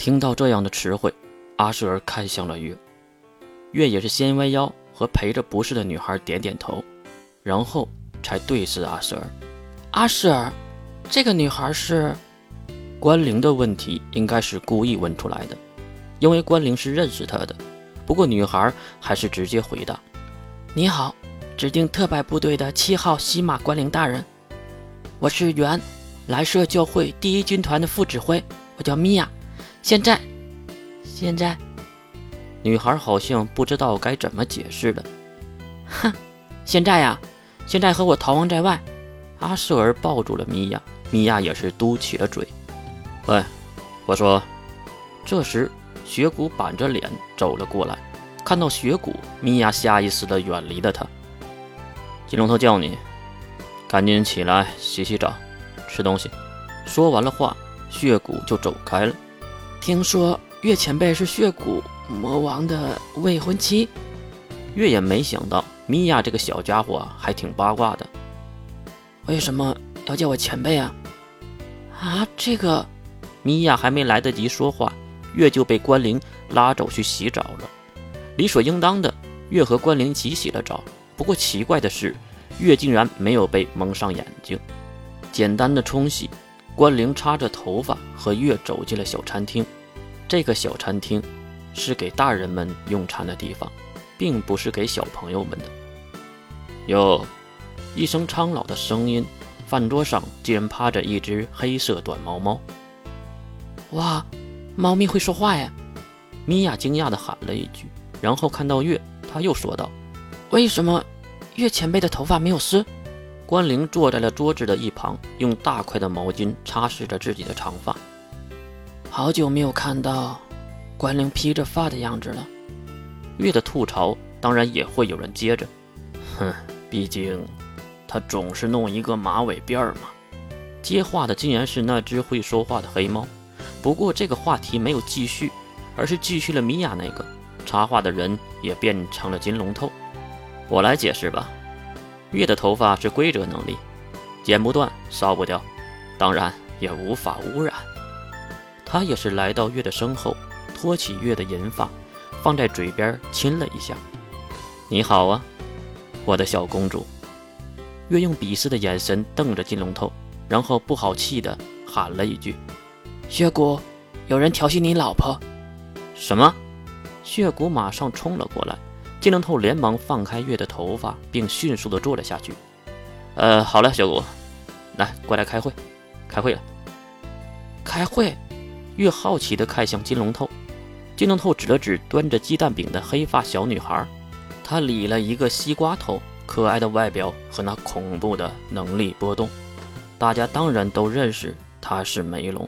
听到这样的词汇，阿舍尔看向了月，月也是先弯腰和陪着不是的女孩点点头，然后才对视阿舍尔。阿舍尔，这个女孩是？关灵的问题应该是故意问出来的，因为关灵是认识他的。不过女孩还是直接回答：“你好，指定特派部队的七号西马关灵大人，我是原来社教会第一军团的副指挥，我叫米娅。现在，现在，女孩好像不知道该怎么解释了。哼，现在呀，现在和我逃亡在外。”阿舍尔抱住了米娅，米娅也是嘟起了嘴。喂，我说。这时，雪谷板着脸走了过来，看到雪谷，米娅下意识的远离了他。金龙头叫你，赶紧起来洗洗澡，吃东西。说完了话，血谷就走开了。听说月前辈是血骨魔王的未婚妻，月也没想到米娅这个小家伙还挺八卦的。为什么要叫我前辈啊？啊，这个。米娅还没来得及说话，月就被关灵拉走去洗澡了。理所应当的，月和关灵一起洗了澡。不过奇怪的是，月竟然没有被蒙上眼睛。简单的冲洗，关灵插着头发和月走进了小餐厅。这个小餐厅是给大人们用餐的地方，并不是给小朋友们的。哟，一声苍老的声音，饭桌上竟然趴着一只黑色短毛猫。哇，猫咪会说话呀！米娅惊讶地喊了一句，然后看到月，她又说道：“为什么月前辈的头发没有湿？”关灵坐在了桌子的一旁，用大块的毛巾擦拭着自己的长发。好久没有看到关灵披着发的样子了。月的吐槽当然也会有人接着：“哼，毕竟他总是弄一个马尾辫嘛。”接话的竟然是那只会说话的黑猫。不过这个话题没有继续，而是继续了米娅那个插话的人也变成了金龙头。我来解释吧。月的头发是规则能力，剪不断，烧不掉，当然也无法污染。他也是来到月的身后，托起月的银发，放在嘴边亲了一下。你好啊，我的小公主。月用鄙视的眼神瞪着金龙头，然后不好气的喊了一句。血骨，有人调戏你老婆？什么？血骨马上冲了过来，金龙头连忙放开月的头发，并迅速的坐了下去。呃，好了，血骨，来，过来开会，开会了。开会？月好奇的看向金龙头，金龙头指了指端着鸡蛋饼的黑发小女孩，她理了一个西瓜头，可爱的外表和那恐怖的能力波动，大家当然都认识她是梅龙。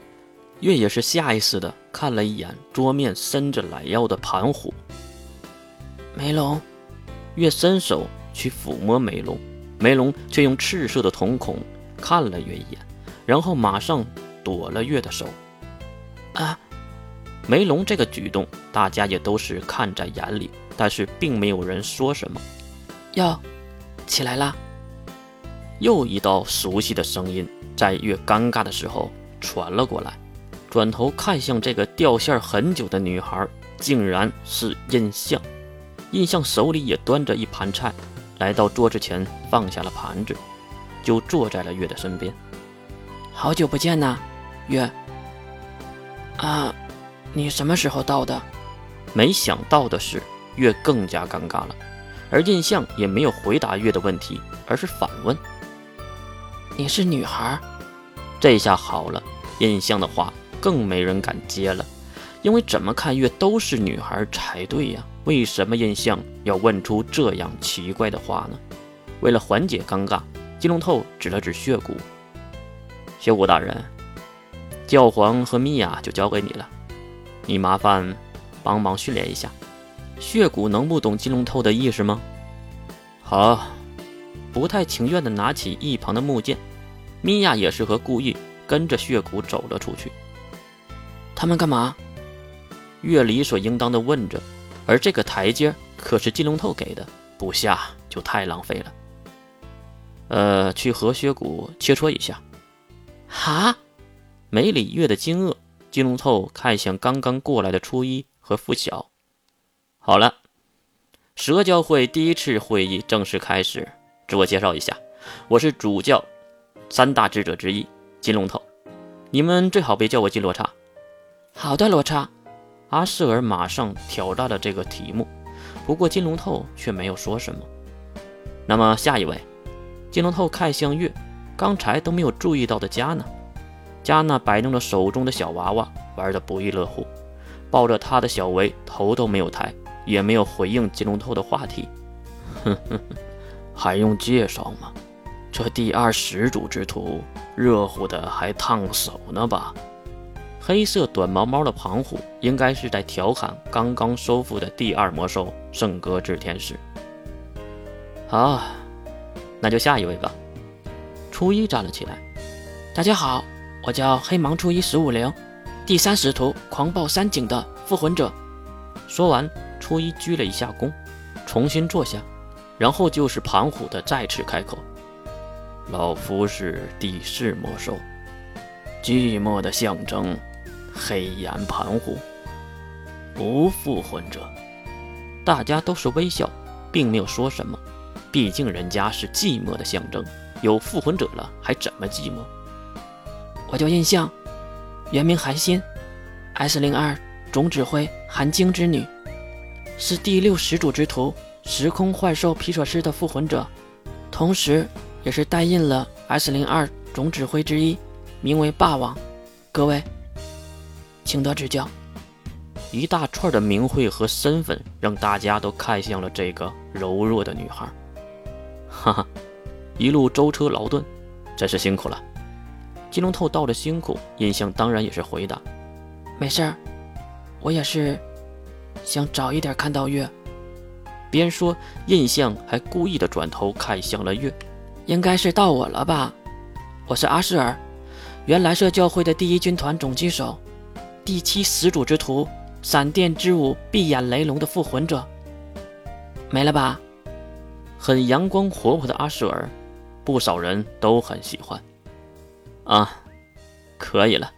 月也是下意识的看了一眼桌面伸着懒腰的盘虎。梅龙，月伸手去抚摸梅龙，梅龙却用赤色的瞳孔看了月一眼，然后马上躲了月的手。啊，梅龙这个举动，大家也都是看在眼里，但是并没有人说什么。要起来啦！又一道熟悉的声音在月尴尬的时候传了过来。转头看向这个掉线很久的女孩，竟然是印象。印象手里也端着一盘菜，来到桌子前放下了盘子，就坐在了月的身边。好久不见呐，月。啊，你什么时候到的？没想到的是，月更加尴尬了。而印象也没有回答月的问题，而是反问：“你是女孩？”这下好了，印象的话。更没人敢接了，因为怎么看越都是女孩才对呀，为什么印象要问出这样奇怪的话呢？为了缓解尴尬，金龙透指了指血骨：“血骨大人，教皇和米娅就交给你了，你麻烦帮忙训练一下。”血骨能不懂金龙透的意思吗？好，不太情愿地拿起一旁的木剑，米娅也是和故意跟着血骨走了出去。他们干嘛？月理所应当的问着，而这个台阶可是金龙头给的，不下就太浪费了。呃，去和血骨切磋一下。哈？梅里月的惊愕金龙头看向刚刚过来的初一和付晓。好了，蛇教会第一次会议正式开始。自我介绍一下，我是主教三大智者之一金龙头。你们最好别叫我金罗刹。好的，罗刹。阿瑟尔马上挑战了这个题目，不过金龙透却没有说什么。那么下一位，金龙透看向月，刚才都没有注意到的加纳。加纳摆弄着手中的小娃娃，玩得不亦乐乎，抱着他的小维，头都没有抬，也没有回应金龙透的话题。哼哼哼，还用介绍吗？这第二始祖之徒，热乎的还烫手呢吧？黑色短毛猫的庞虎应该是在调侃刚刚收复的第二魔兽圣歌之天使。好，那就下一位吧。初一站了起来。大家好，我叫黑芒初一十五零，第三使徒狂暴山井的复魂者。说完，初一鞠了一下躬，重新坐下，然后就是庞虎的再次开口：“老夫是第四魔兽，寂寞的象征。”黑岩盘虎，不复魂者，大家都是微笑，并没有说什么。毕竟人家是寂寞的象征，有复魂者了，还怎么寂寞？我叫印象，原名韩心，S 零二总指挥韩晶之女，是第六始祖之徒时空幻兽皮索斯的复魂者，同时也是代印了 S 零二总指挥之一，名为霸王。各位。请他指教。一大串的名讳和身份，让大家都看向了这个柔弱的女孩。哈哈，一路舟车劳顿，真是辛苦了。金龙透道着辛苦，印象当然也是回答：“没事儿，我也是想早一点看到月。”边说，印象还故意的转头看向了月。应该是到我了吧？我是阿舍尔，原蓝色教会的第一军团总机手。第七始祖之徒，闪电之舞，闭眼雷龙的复魂者，没了吧？很阳光活泼的阿舍尔，不少人都很喜欢。啊，可以了。